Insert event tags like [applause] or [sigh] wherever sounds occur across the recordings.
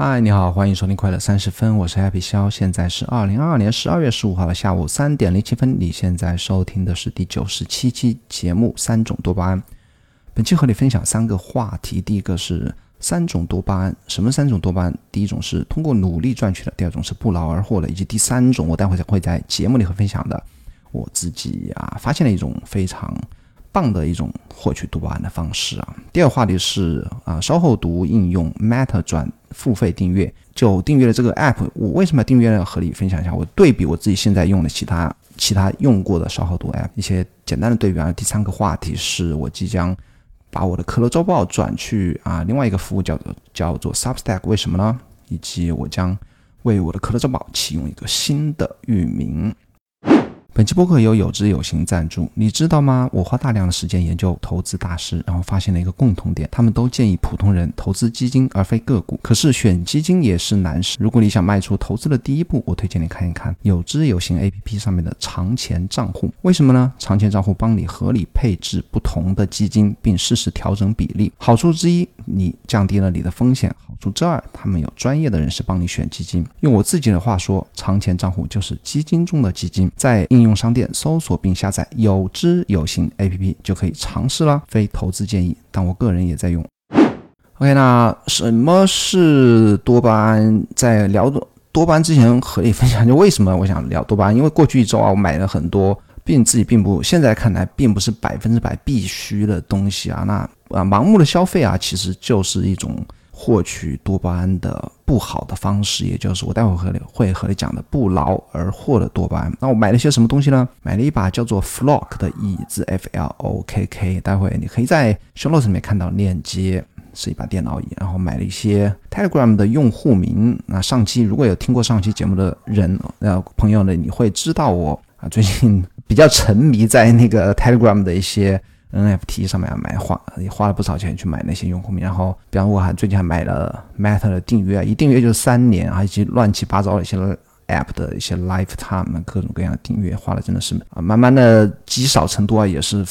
嗨，你好，欢迎收听快乐三十分，我是 Happy 肖，现在是二零二二年十二月十五号的下午三点零七分。你现在收听的是第九十七期节目《三种多巴胺》。本期和你分享三个话题，第一个是三种多巴胺，什么三种多巴胺？第一种是通过努力赚取的，第二种是不劳而获的，以及第三种，我待会会在节目里会分享的。我自己啊，发现了一种非常。棒的一种获取多巴胺的方式啊。第二个话题是啊，稍后读应用 Meta 转付费订阅，就订阅了这个 App。我为什么要订阅呢？和你分享一下，我对比我自己现在用的其他其他用过的稍后读 App 一些简单的对比啊。第三个话题是我即将把我的可乐周报转去啊另外一个服务叫做叫做 Substack，为什么呢？以及我将为我的可乐周报启用一个新的域名。本期播客由有知有行赞助，你知道吗？我花大量的时间研究投资大师，然后发现了一个共同点，他们都建议普通人投资基金而非个股。可是选基金也是难事。如果你想迈出投资的第一步，我推荐你看一看有知有行 APP 上面的长钱账户。为什么呢？长钱账户帮你合理配置不同的基金，并适时调整比例。好处之一，你降低了你的风险；好处之二，他们有专业的人士帮你选基金。用我自己的话说，长钱账户就是基金中的基金，在应用。用商店搜索并下载有知有行 APP 就可以尝试了，非投资建议，但我个人也在用。OK，那什么是多巴胺？在聊多多巴胺之前，和你分享就为什么我想聊多巴胺？因为过去一周啊，我买了很多，并自己并不现在看来并不是百分之百必须的东西啊。那啊，盲目的消费啊，其实就是一种。获取多巴胺的不好的方式，也就是我待会和你会和你讲的不劳而获的多巴胺。那我买了些什么东西呢？买了一把叫做 Flock 的椅子，F L O K K。待会你可以在 show notes 里面看到链接，是一把电脑椅。然后买了一些 Telegram 的用户名。那上期如果有听过上期节目的人，呃朋友呢，你会知道我啊最近比较沉迷在那个 Telegram 的一些。NFT 上面买花也花了不少钱去买那些用户名，然后，比方我还最近还买了 Meta 的订阅，一订阅就是三年，啊一些乱七八糟的一些 App 的一些 Lifetime 各种各样的订阅，花了真的是啊，慢慢的积少成多啊，也是。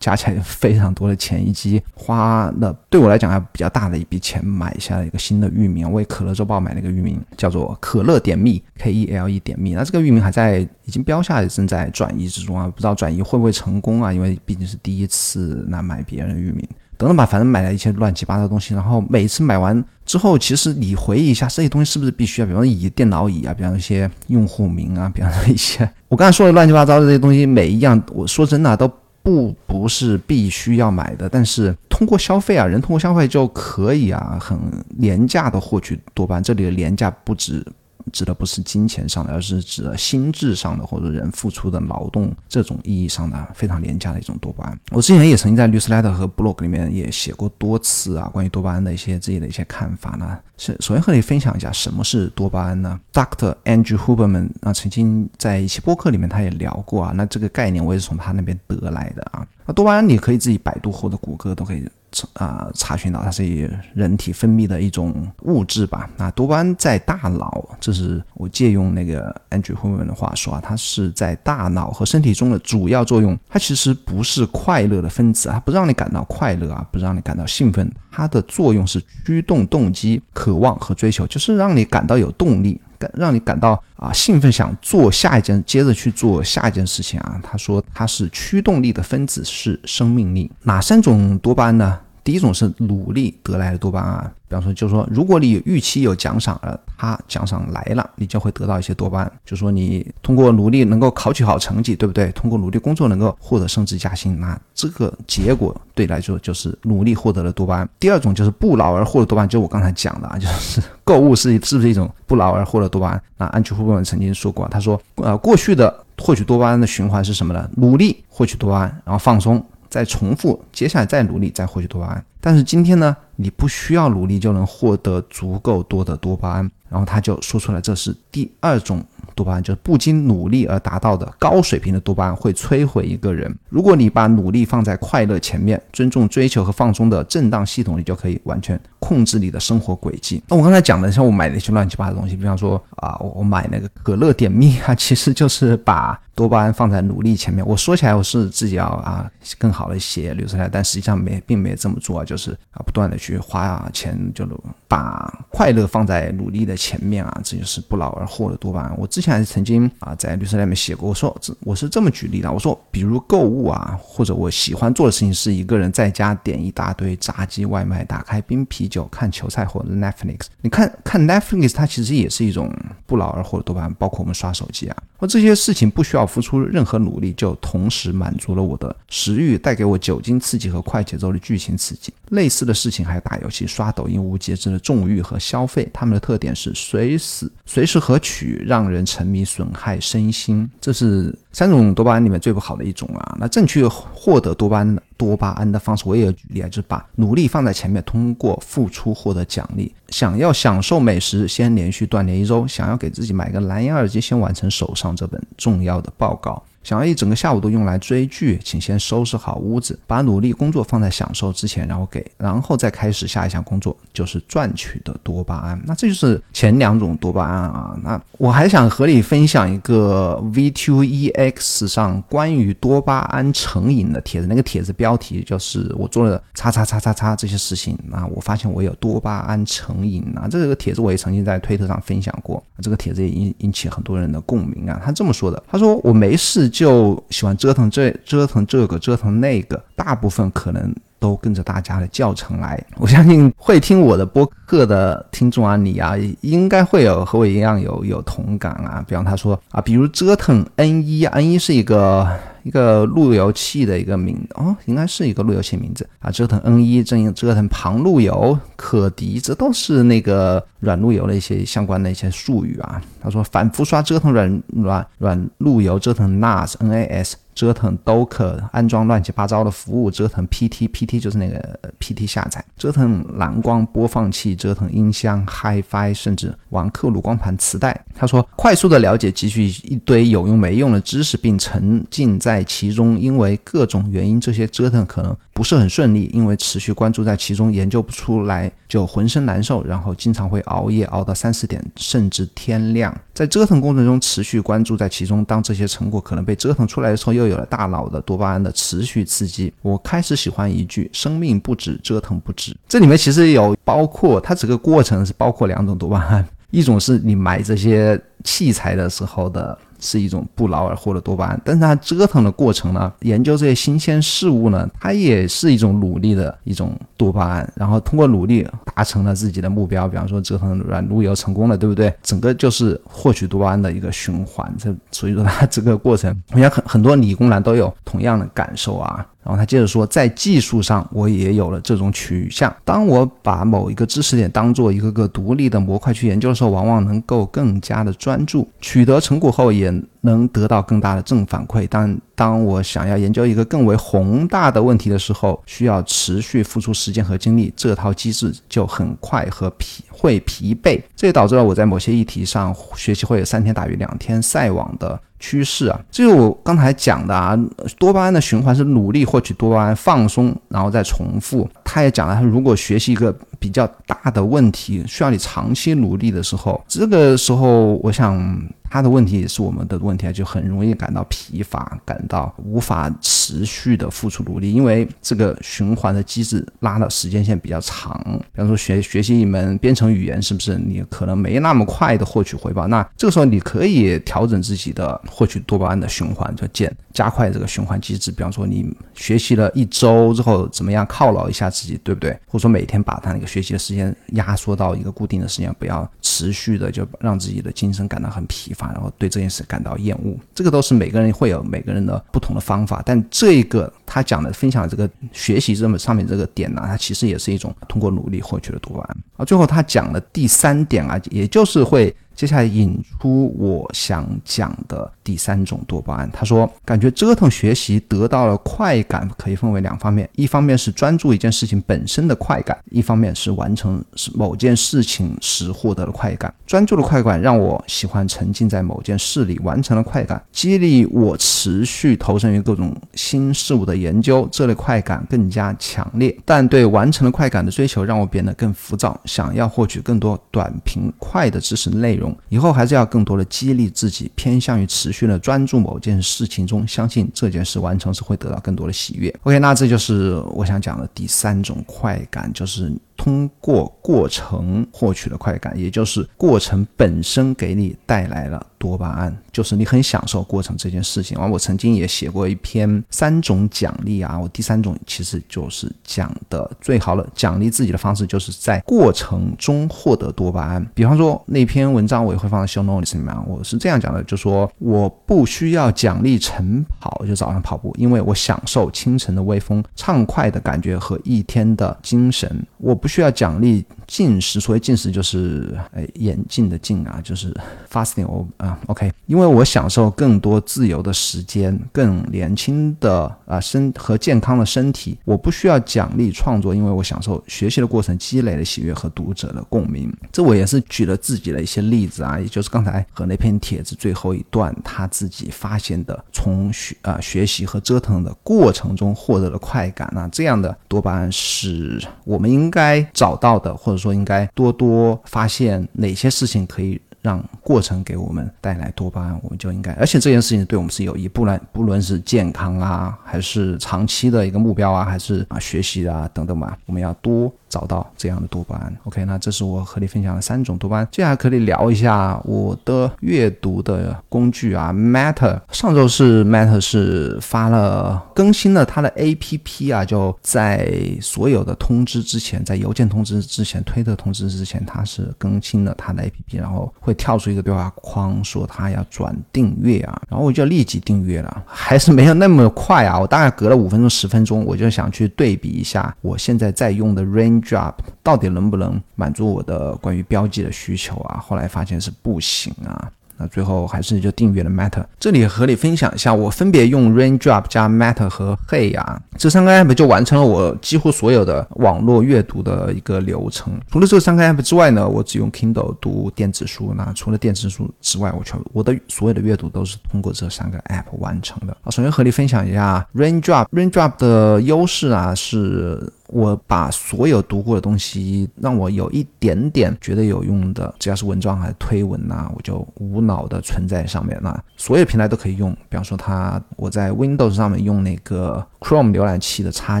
加起来非常多的钱，以及花了对我来讲还比较大的一笔钱买下了一个新的域名，为可乐周报买了一个域名，叫做可乐点蜜 K E L E 点蜜。那这个域名还在已经标下，正在转移之中啊，不知道转移会不会成功啊？因为毕竟是第一次那买别人的域名，等等吧，反正买了一些乱七八糟的东西。然后每次买完之后，其实你回忆一下这些东西是不是必须啊？比方说椅、电脑椅啊，比方说一些用户名啊，比方说一些我刚才说的乱七八糟的这些东西，每一样我说真的都。不不是必须要买的，但是通过消费啊，人通过消费就可以啊，很廉价的获取多巴胺。这里的廉价不止。指的不是金钱上的，而是指心智上的，或者人付出的劳动这种意义上的非常廉价的一种多巴胺。我之前也曾经在律师 letter 和 blog 里面也写过多次啊，关于多巴胺的一些自己的一些看法呢。是首先和你分享一下什么是多巴胺呢？Dr. Andrew Huberman 啊，曾经在一期播客里面他也聊过啊，那这个概念我也是从他那边得来的啊。那多巴胺你可以自己百度或者谷歌都可以。啊，查询到它是人体分泌的一种物质吧。那多巴胺在大脑，这是我借用那个 Andrew Hume 的话说啊，它是在大脑和身体中的主要作用。它其实不是快乐的分子，它不让你感到快乐啊，不让你感到兴奋。它的作用是驱动动机、渴望和追求，就是让你感到有动力。让你感到啊兴奋，想做下一件，接着去做下一件事情啊。他说它是驱动力的分子，是生命力。哪三种多巴胺呢？第一种是努力得来的多巴胺，比方说，就是说，如果你预期有奖赏了，它奖赏来了，你就会得到一些多巴胺。就说你通过努力能够考取好成绩，对不对？通过努力工作能够获得升职加薪，那这个结果对来说就是努力获得了多巴胺。第二种就是不劳而获的多巴胺，就我刚才讲的啊，[laughs] 就是购物是是不是一种不劳而获的多巴胺？那安吉夫本曾经说过，他说，呃，过去的获取多巴胺的循环是什么呢？努力获取多巴胺，然后放松。再重复，接下来再努力，再获取多巴胺。但是今天呢，你不需要努力就能获得足够多的多巴胺。然后他就说出来，这是第二种。多巴胺，就是不经努力而达到的高水平的多巴胺会摧毁一个人。如果你把努力放在快乐前面，尊重追求和放松的震荡系统，你就可以完全控制你的生活轨迹。那我刚才讲的，像我买那些乱七八糟的东西，比方说啊，我我买那个可乐点蜜啊，其实就是把。多巴胺放在努力前面，我说起来我是自己要啊更好的写留下来，但实际上没并没有这么做啊，就是啊不断的去花啊钱，就把快乐放在努力的前面啊，这就是不劳而获的多巴胺。我之前还是曾经啊在律师里面写过，我说我是这么举例的，我说比如购物啊，或者我喜欢做的事情是一个人在家点一大堆炸鸡外卖，打开冰啤酒看球赛或者 Netflix，你看看 Netflix，它其实也是一种不劳而获的多巴胺，包括我们刷手机啊，或这些事情不需要。付出任何努力，就同时满足了我的食欲，带给我酒精刺激和快节奏的剧情刺激。类似的事情还有打游戏、刷抖音、无节制的纵欲和消费。它们的特点是随时随时可取，让人沉迷，损害身心。这是三种多巴胺里面最不好的一种啊。那正确获得多巴胺多巴胺的方式，我也有举例啊，就是把努力放在前面，通过付出获得奖励。想要享受美食，先连续锻炼一周；想要给自己买个蓝牙耳机，先完成手上这本重要的报告。想要一整个下午都用来追剧，请先收拾好屋子，把努力工作放在享受之前，然后给，然后再开始下一项工作，就是赚取的多巴胺。那这就是前两种多巴胺啊。那我还想和你分享一个 V2EX 上关于多巴胺成瘾的帖子，那个帖子标题就是我做了叉叉叉叉叉这些事情啊，我发现我有多巴胺成瘾啊。这个帖子我也曾经在推特上分享过，这个帖子也引引起很多人的共鸣啊。他这么说的，他说我没事。就喜欢折腾这折腾这个折腾那个，大部分可能都跟着大家的教程来。我相信会听我的播客的听众啊，你啊，应该会有和我一样有有同感啊。比方他说啊，比如折腾 N 一，N 一是一个。一个路由器的一个名哦，应该是一个路由器名字啊。折腾 N 一，正折腾旁路由、可敌，这都是那个软路由的一些相关的一些术语啊。他说，反复刷折腾软软软路由，折腾 NAS、NAS。折腾 Docker 安装乱七八糟的服务，折腾 PT，PT 就是那个 PT 下载，折腾蓝光播放器，折腾音箱 HiFi，甚至玩刻录光盘磁带。他说，快速的了解汲取一堆有用没用的知识，并沉浸在其中，因为各种原因，这些折腾可能。不是很顺利，因为持续关注在其中，研究不出来就浑身难受，然后经常会熬夜熬到三四点，甚至天亮。在折腾过程中持续关注在其中，当这些成果可能被折腾出来的时候，又有了大脑的多巴胺的持续刺激。我开始喜欢一句“生命不止，折腾不止”。这里面其实有包括它整个过程是包括两种多巴胺，一种是你买这些器材的时候的。是一种不劳而获的多巴胺，但是它折腾的过程呢，研究这些新鲜事物呢，它也是一种努力的一种多巴胺，然后通过努力达成了自己的目标，比方说折腾软路由成功了，对不对？整个就是获取多巴胺的一个循环，这所以说它这个过程，我想很很多理工男都有同样的感受啊。然后他接着说，在技术上我也有了这种取向。当我把某一个知识点当做一个个独立的模块去研究的时候，往往能够更加的专注，取得成果后也能得到更大的正反馈。但当我想要研究一个更为宏大的问题的时候，需要持续付出时间和精力，这套机制就很快和疲会疲惫。这也导致了我在某些议题上学习会有三天打鱼两天晒网的。趋势啊，这是我刚才讲的啊，多巴胺的循环是努力获取多巴胺，放松，然后再重复。他也讲了，他如果学习一个比较大的问题，需要你长期努力的时候，这个时候，我想。他的问题也是我们的问题啊，就很容易感到疲乏，感到无法持续的付出努力，因为这个循环的机制拉的时间线比较长。比方说学学习一门编程语言，是不是你可能没那么快的获取回报？那这个时候你可以调整自己的获取多巴胺的循环，就减加快这个循环机制。比方说你学习了一周之后，怎么样犒劳一下自己，对不对？或者说每天把它那个学习的时间压缩到一个固定的时间，不要持续的就让自己的精神感到很疲乏。然后对这件事感到厌恶，这个都是每个人会有每个人的不同的方法。但这个他讲的分享这个学习这么上面这个点呢，它其实也是一种通过努力获取的多巴胺。啊，最后他讲的第三点啊，也就是会。接下来引出我想讲的第三种多巴胺。他说，感觉折腾学习得到了快感，可以分为两方面：一方面是专注一件事情本身的快感，一方面是完成某件事情时获得的快感。专注的快感让我喜欢沉浸在某件事里，完成了快感，激励我持续投身于各种新事物的研究，这类快感更加强烈。但对完成了快感的追求，让我变得更浮躁，想要获取更多短平快的知识内容。以后还是要更多的激励自己，偏向于持续的专注某件事情中，相信这件事完成是会得到更多的喜悦。OK，那这就是我想讲的第三种快感，就是通过过程获取的快感，也就是过程本身给你带来了。多巴胺就是你很享受过程这件事情。完，我曾经也写过一篇三种奖励啊，我第三种其实就是讲的最好的奖励自己的方式，就是在过程中获得多巴胺。比方说那篇文章我也会放在 show notes 里面，我是这样讲的，就说我不需要奖励晨跑，就早上跑步，因为我享受清晨的微风、畅快的感觉和一天的精神。我不需要奖励进食，所谓进食就是哎眼镜的镜啊，就是 fasting 我啊。OK，因为我享受更多自由的时间，更年轻的啊身和健康的身体，我不需要奖励创作，因为我享受学习的过程积累的喜悦和读者的共鸣。这我也是举了自己的一些例子啊，也就是刚才和那篇帖子最后一段他自己发现的，从学啊学习和折腾的过程中获得的快感啊，这样的多巴胺是我们应该找到的，或者说应该多多发现哪些事情可以。让过程给我们带来多巴胺，我们就应该，而且这件事情对我们是有益，不论不论是健康啊，还是长期的一个目标啊，还是啊学习啊等等吧，我们要多。找到这样的多巴胺，OK，那这是我和你分享的三种多巴胺。接下来可以聊一下我的阅读的工具啊，Matter。上周是 Matter 是发了更新了它的 APP 啊，就在所有的通知之前，在邮件通知之前、推特通知之前，它是更新了它的 APP，然后会跳出一个对话框说他要转订阅啊，然后我就立即订阅了，还是没有那么快啊，我大概隔了五分钟、十分钟，我就想去对比一下我现在在用的 Rain。Drop 到底能不能满足我的关于标记的需求啊？后来发现是不行啊。那最后还是就订阅了 Matter。这里和你分享一下，我分别用 Raindrop 加 Matter 和 Hey 啊，这三个 app 就完成了我几乎所有的网络阅读的一个流程。除了这三个 app 之外呢，我只用 Kindle 读电子书。那除了电子书之外，我全我的所有的阅读都是通过这三个 app 完成的。啊，首先和你分享一下 Raindrop。Raindrop 的优势啊是。我把所有读过的东西，让我有一点点觉得有用的，只要是文章还是推文呐，我就无脑的存在上面。那所有平台都可以用，比方说它，我在 Windows 上面用那个 Chrome 浏览器的插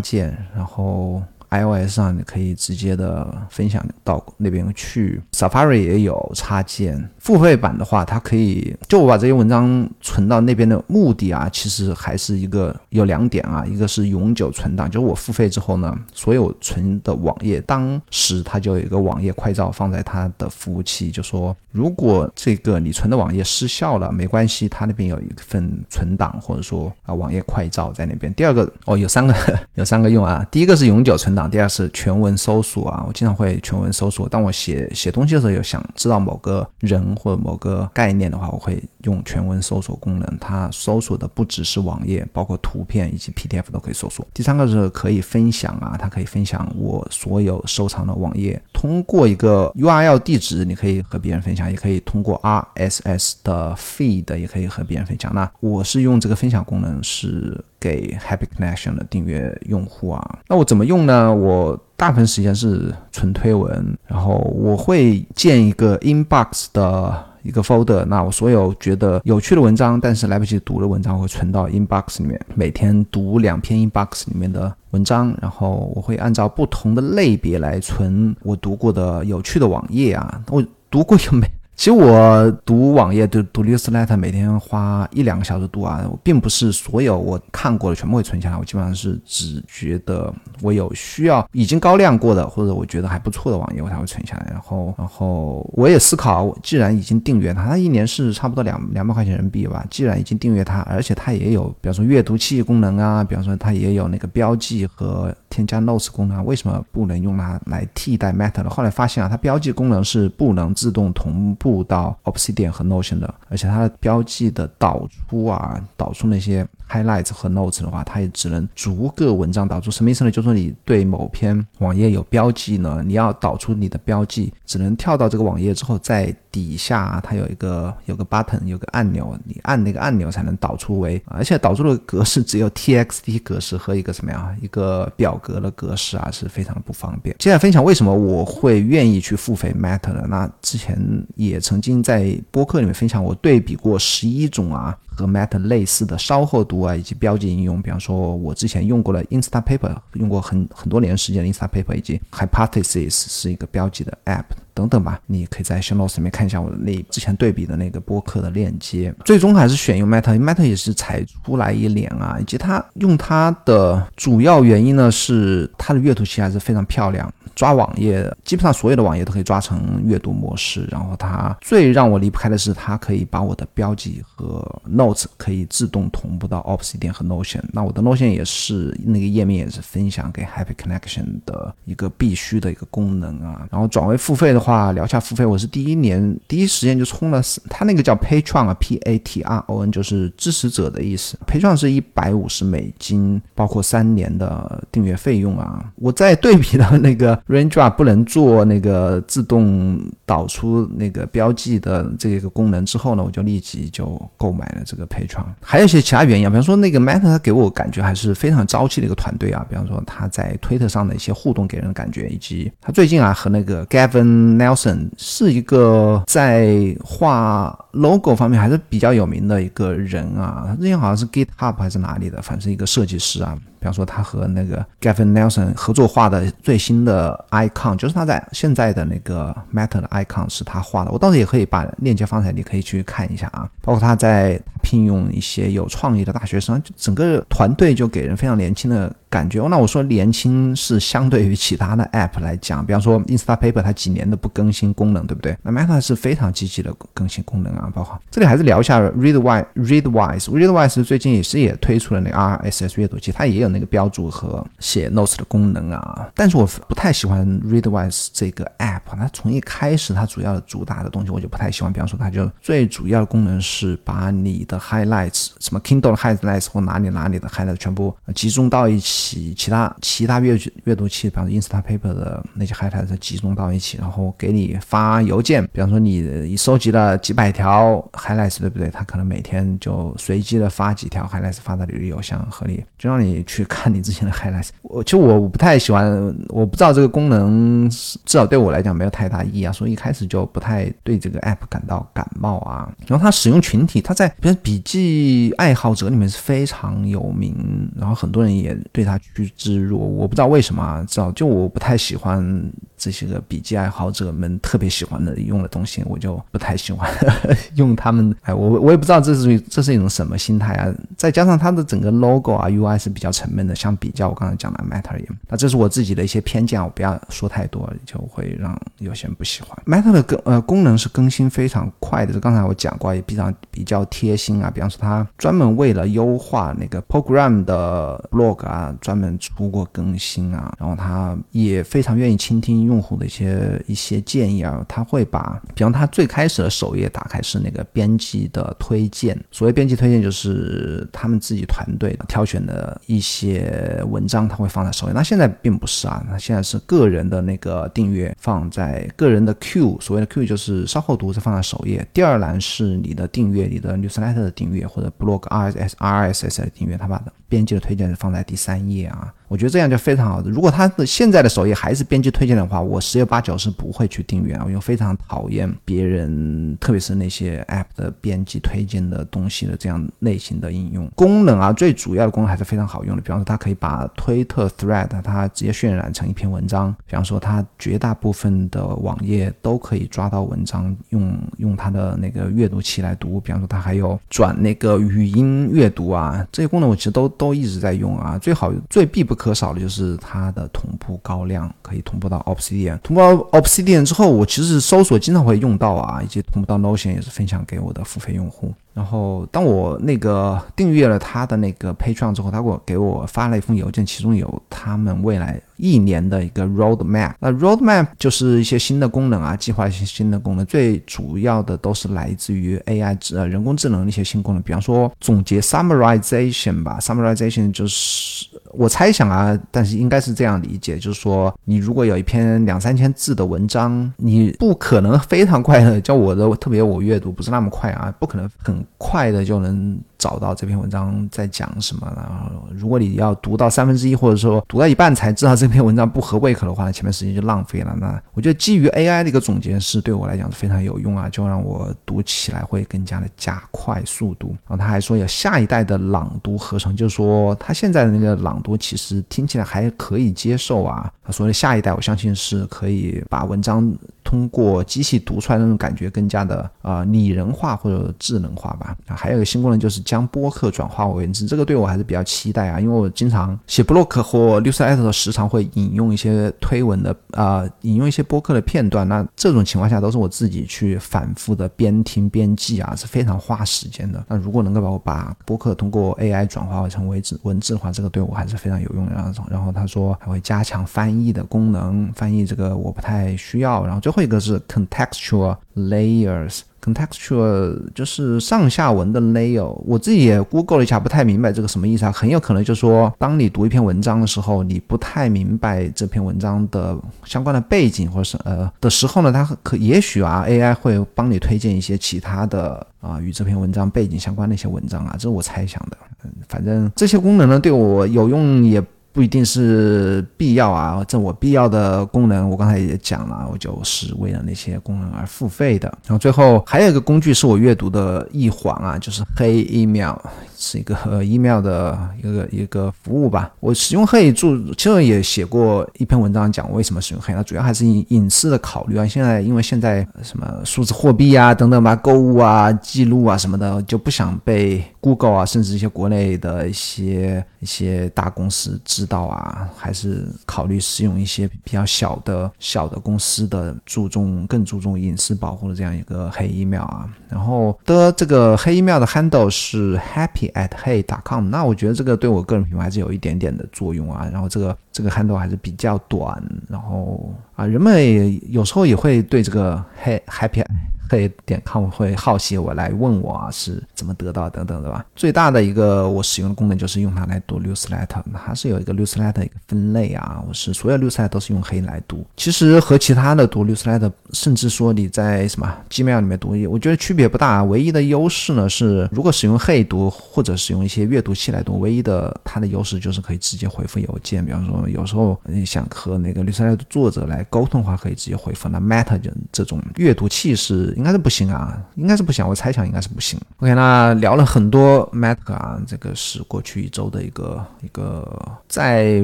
件，然后。iOS 上你可以直接的分享到那边去，Safari 也有插件。付费版的话，它可以就我把这些文章存到那边的目的啊，其实还是一个有两点啊，一个是永久存档，就是我付费之后呢，所有存的网页，当时它就有一个网页快照放在它的服务器，就说如果这个你存的网页失效了，没关系，它那边有一份存档或者说啊网页快照在那边。第二个哦，有三个 [laughs] 有三个用啊，第一个是永久存档。第二是全文搜索啊，我经常会全文搜索。当我写写东西的时候，有想知道某个人或者某个概念的话，我会用全文搜索功能。它搜索的不只是网页，包括图片以及 PDF 都可以搜索。第三个是可以分享啊，它可以分享我所有收藏的网页，通过一个 URL 地址，你可以和别人分享，也可以通过 RSS 的 feed 也可以和别人分享。那我是用这个分享功能是。给 Happy Connection 的订阅用户啊，那我怎么用呢？我大部分时间是纯推文，然后我会建一个 Inbox 的一个 folder，那我所有觉得有趣的文章，但是来不及读的文章会存到 Inbox 里面，每天读两篇 Inbox 里面的文章，然后我会按照不同的类别来存我读过的有趣的网页啊，我读过有没？其实我读网页、读读 newsletter，每天花一两个小时读啊，并不是所有我看过的全部会存下来。我基本上是只觉得我有需要、已经高亮过的，或者我觉得还不错的网页，我才会存下来。然后，然后我也思考，既然已经订阅它，它一年是差不多两两百块钱人民币吧。既然已经订阅它，而且它也有，比方说阅读器功能啊，比方说它也有那个标记和。添加 Notes 功能，为什么不能用它来替代 Matter 呢？后来发现啊，它标记功能是不能自动同步到 Obsidian 和 Notion 的，而且它的标记的导出啊，导出那些。Highlights 和 Notes 的话，它也只能逐个文章导出。什么意思呢？就是说你对某篇网页有标记呢，你要导出你的标记，只能跳到这个网页之后，再底下它有一个有个 button，有个按钮，你按那个按钮才能导出为，而且导出的格式只有 TXT 格式和一个什么呀，一个表格的格式啊，是非常不方便。接下来分享为什么我会愿意去付费 Matter 呢？那之前也曾经在播客里面分享，我对比过十一种啊。和 Matter 类似的稍后读啊，以及标记应用，比方说，我之前用过了 Instapaper，用过很很多年时间的 Instapaper，以及 Hypothesis 是一个标记的 App 等等吧。你可以在 Show Notes 里面看一下我的那之前对比的那个播客的链接。最终还是选用 Matter，Matter 也是踩出来一脸啊，以及它用它的主要原因呢是它的阅读器还是非常漂亮。抓网页，基本上所有的网页都可以抓成阅读模式。然后它最让我离不开的是，它可以把我的标记和 Notes 可以自动同步到 Obsidian 和 Notion。那我的 Notion 也是那个页面也是分享给 Happy Connection 的一个必须的一个功能啊。然后转为付费的话，聊下付费，我是第一年第一时间就充了，它那个叫 Patron 啊，P A T R O N 就是支持者的意思。Patron 是一百五十美金，包括三年的订阅费用啊。我在对比到那个。Raindrop 不能做那个自动导出那个标记的这个功能之后呢，我就立即就购买了这个 Patron。还有一些其他原因啊，比方说那个 Matter 它给我感觉还是非常朝气的一个团队啊，比方说他在推特上的一些互动给人的感觉，以及他最近啊和那个 Gavin Nelson 是一个在画 logo 方面还是比较有名的一个人啊，他之前好像是 GitHub 还是哪里的，反正一个设计师啊。比方说，他和那个 Gavin Nelson 合作画的最新的 icon，就是他在现在的那个 Matter 的 icon 是他画的。我到时也可以把链接放在，你可以去看一下啊。包括他在聘用一些有创意的大学生，就整个团队就给人非常年轻的。感觉那我说年轻是相对于其他的 App 来讲，比方说 Instapaper 它几年都不更新功能，对不对？那 Meta 是非常积极的更新功能啊，包括这里还是聊一下 Readwise。Readwise，Readwise 最近也是也推出了那 RSS 阅读器，它也有那个标注和写 Notes 的功能啊。但是我不太喜欢 Readwise 这个 App，它从一开始它主要主打的东西我就不太喜欢。比方说，它就最主要的功能是把你的 Highlights，什么 Kindle Highlights 或哪里哪里的 Highlights 全部集中到一起。其他其他阅阅读器，比方说 Instapaper 的那些 highlights 集中到一起，然后给你发邮件。比方说你你收集了几百条 highlights，对不对？他可能每天就随机的发几条 highlights 发到你的邮箱和你，就让你去看你之前的 highlights。我其实我不太喜欢，我不知道这个功能至少对我来讲没有太大意义啊，所以一开始就不太对这个 app 感到感冒啊。然后它使用群体，它在比如笔记爱好者里面是非常有名，然后很多人也对。他趋之若鹜，我不知道为什么，知道就我不太喜欢这些个笔记爱好者们特别喜欢的用的东西，我就不太喜欢 [laughs] 用他们。哎，我我也不知道这是这是一种什么心态啊！再加上它的整个 logo 啊 UI 是比较沉闷的，相比较我刚才讲的 Matter 也，那这是我自己的一些偏见，我不要说太多，就会让有些人不喜欢。Matter 的更呃功能是更新非常快的，就刚才我讲过，也比较比较贴心啊。比方说，它专门为了优化那个 Program 的 blog 啊。专门出过更新啊，然后他也非常愿意倾听用户的一些一些建议啊，他会把，比方他最开始的首页打开是那个编辑的推荐，所谓编辑推荐就是他们自己团队挑选的一些文章，他会放在首页。那现在并不是啊，那现在是个人的那个订阅放在个人的 Q，所谓的 Q 就是稍后读是放在首页，第二栏是你的订阅，你的 Newsletter 的订阅或者 Blog RSS RSS 的订阅，他把编辑的推荐是放在第三。页啊。我觉得这样就非常好的。如果他的现在的首页还是编辑推荐的话，我十有八九是不会去订阅啊，因为非常讨厌别人，特别是那些 App 的编辑推荐的东西的这样类型的应用功能啊。最主要的功能还是非常好用的，比方说它可以把推特 Thread 它直接渲染成一篇文章，比方说它绝大部分的网页都可以抓到文章，用用它的那个阅读器来读，比方说它还有转那个语音阅读啊，这些功能我其实都都一直在用啊。最好最必不。可少的就是它的同步高亮，可以同步到 Obsidian。同步到 Obsidian 之后，我其实搜索经常会用到啊，以及同步到 Notion 也是分享给我的付费用户。然后，当我那个订阅了他的那个 Patreon 之后，他给我给我发了一封邮件，其中有他们未来一年的一个 Roadmap。那 Roadmap 就是一些新的功能啊，计划一些新的功能，最主要的都是来自于 AI 呃人工智能的一些新功能，比方说总结 Summarization 吧，Summarization 就是我猜想啊，但是应该是这样理解，就是说你如果有一篇两三千字的文章，你不可能非常快的，叫我的特别我阅读不是那么快啊，不可能很。快的就能找到这篇文章在讲什么然后。如果你要读到三分之一，或者说读到一半才知道这篇文章不合胃口的话，前面时间就浪费了。那我觉得基于 AI 的一个总结是对我来讲是非常有用啊，就让我读起来会更加的加快速度。然后他还说有下一代的朗读合成，就是说他现在的那个朗读其实听起来还可以接受啊。他说的下一代，我相信是可以把文章通过机器读出来那种感觉更加的啊拟人化或者智能化。吧啊，还有一个新功能就是将播客转化为文字，这个对我还是比较期待啊，因为我经常写 blog 或 newsletter 时常会引用一些推文的啊，引用一些播客的片段，那这种情况下都是我自己去反复的边听边记啊，是非常花时间的。那如果能够把我把播客通过 AI 转化成为字文字的话，这个对我还是非常有用的。然后，然后他说还会加强翻译的功能，翻译这个我不太需要。然后最后一个是 contextual layers。Contextual 就是上下文的 layer，我自己也 Google 了一下，不太明白这个什么意思啊。很有可能就是说，当你读一篇文章的时候，你不太明白这篇文章的相关的背景或者是呃的时候呢，它可也许啊 AI 会帮你推荐一些其他的啊与这篇文章背景相关的一些文章啊，这是我猜想的。嗯，反正这些功能呢对我有用也。不一定是必要啊，这我必要的功能，我刚才也讲了，我就是为了那些功能而付费的。然后最后还有一个工具是我阅读的一环啊，就是黑 email。是一个 email 的一个一个服务吧。我使用黑注，其实也写过一篇文章讲为什么使用黑。那主要还是隐隐私的考虑啊。现在因为现在什么数字货币啊等等吧，购物啊记录啊什么的，就不想被 Google 啊，甚至一些国内的一些一些大公司知道啊，还是考虑使用一些比较小的小的公司的注重更注重隐私保护的这样一个黑 email 啊。然后的这个黑 email 的 handle 是 happy。At hey.com，那我觉得这个对我个人品牌还是有一点点的作用啊。然后这个这个 handle 还是比较短，然后啊，人们有时候也会对这个 hey happy。可以点 com 会好奇我来问我是怎么得到等等的吧。最大的一个我使用的功能就是用它来读 newsletter，它是有一个 newsletter 一个分类啊。我是所有 newsletter 都是用黑来读。其实和其他的读 newsletter，甚至说你在什么 Gmail 里面读，我觉得区别不大。唯一的优势呢是，如果使用黑读或者使用一些阅读器来读，唯一的它的优势就是可以直接回复邮件。比方说有时候你想和那个 newsletter 作者来沟通的话，可以直接回复。那 Matter 就这种阅读器是。应该是不行啊，应该是不行，我猜想应该是不行。OK，那聊了很多 Matter 啊，这个是过去一周的一个一个在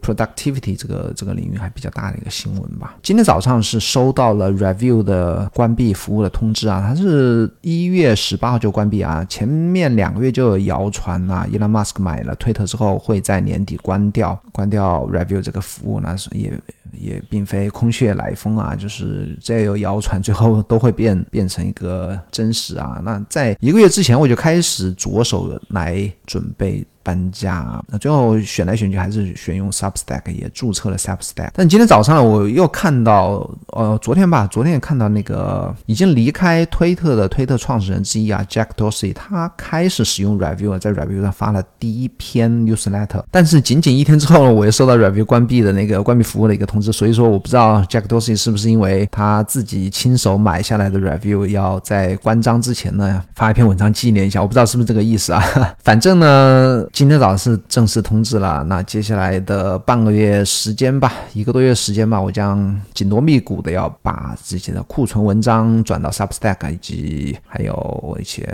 Productivity 这个这个领域还比较大的一个新闻吧。今天早上是收到了 Review 的关闭服务的通知啊，它是一月十八号就关闭啊，前面两个月就有谣传啊，Elon Musk 买了推特之后会在年底关掉关掉 Review 这个服务，那是也。也并非空穴来风啊，就是这有谣传，最后都会变变成成一个真实啊。那在一个月之前，我就开始着手来准备。搬家，那最后选来选去还是选用 Substack，也注册了 Substack。但今天早上我又看到，呃，昨天吧，昨天也看到那个已经离开推特的推特创始人之一啊，Jack Dorsey，他开始使用 Review，在 Review 上发了第一篇 Newsletter。但是仅仅一天之后呢，我又收到 Review 关闭的那个关闭服务的一个通知。所以说，我不知道 Jack Dorsey 是不是因为他自己亲手买下来的 Review，要在关张之前呢发一篇文章纪念一下。我不知道是不是这个意思啊。[laughs] 反正呢。今天早上是正式通知了，那接下来的半个月时间吧，一个多月时间吧，我将紧锣密鼓的要把自己的库存文章转到 Substack，以及还有一些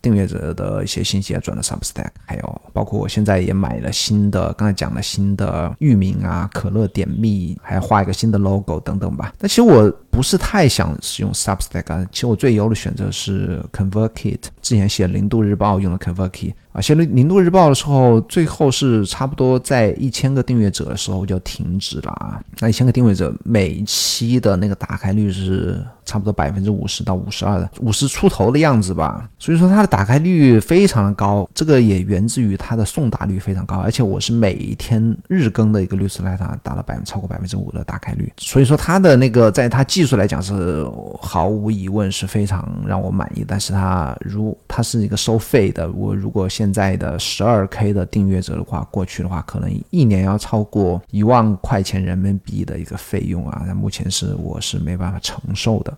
订阅者的一些信息转到 Substack，还有包括我现在也买了新的，刚才讲了新的域名啊，可乐点蜜，还要画一个新的 logo 等等吧。但其实我不是太想使用 Substack，其实我最优的选择是 ConvertKit，之前写零度日报用的 ConvertKit。啊，写了零度日报的时候，最后是差不多在一千个订阅者的时候就停止了啊。那一千个订阅者每期的那个打开率是。差不多百分之五十到五十二的五十出头的样子吧，所以说它的打开率非常的高，这个也源自于它的送达率非常高，而且我是每一天日更的一个律师来它达到百分超过百分之五的打开率，所以说它的那个在它技术来讲是毫无疑问是非常让我满意，但是它如它是一个收费的，我如果现在的十二 K 的订阅者的话，过去的话可能一年要超过一万块钱人民币的一个费用啊，那目前是我是没办法承受的。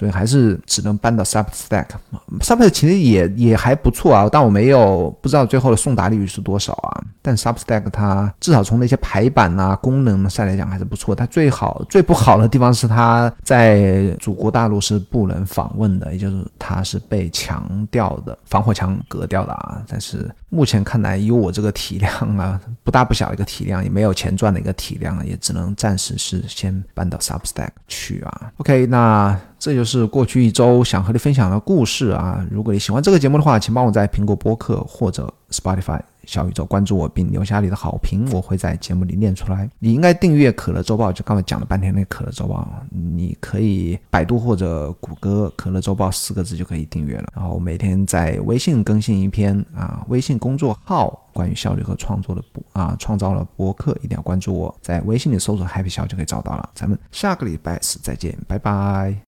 所以还是只能搬到 Substack，Substack 其实也也还不错啊，但我没有不知道最后的送达利率是多少啊。但 Substack 它至少从那些排版啊功能上来讲还是不错。它最好最不好的地方是它在祖国大陆是不能访问的，也就是它是被强调的防火墙隔掉的啊。但是目前看来，以我这个体量啊，[laughs] 不大不小的一个体量，也没有钱赚的一个体量，也只能暂时是先搬到 Substack 去啊。OK，那。这就是是过去一周想和你分享的故事啊！如果你喜欢这个节目的话，请帮我在苹果播客或者 Spotify 小宇宙关注我，并留下你的好评，我会在节目里念出来。你应该订阅可乐周报，就刚才讲了半天那可乐周报，你可以百度或者谷歌“可乐周报”四个字就可以订阅了。然后每天在微信更新一篇啊，微信公众号关于效率和创作的播啊，创造了博客，一定要关注我，在微信里搜索 “Happy 小”就可以找到了。咱们下个礼拜四再见，拜拜。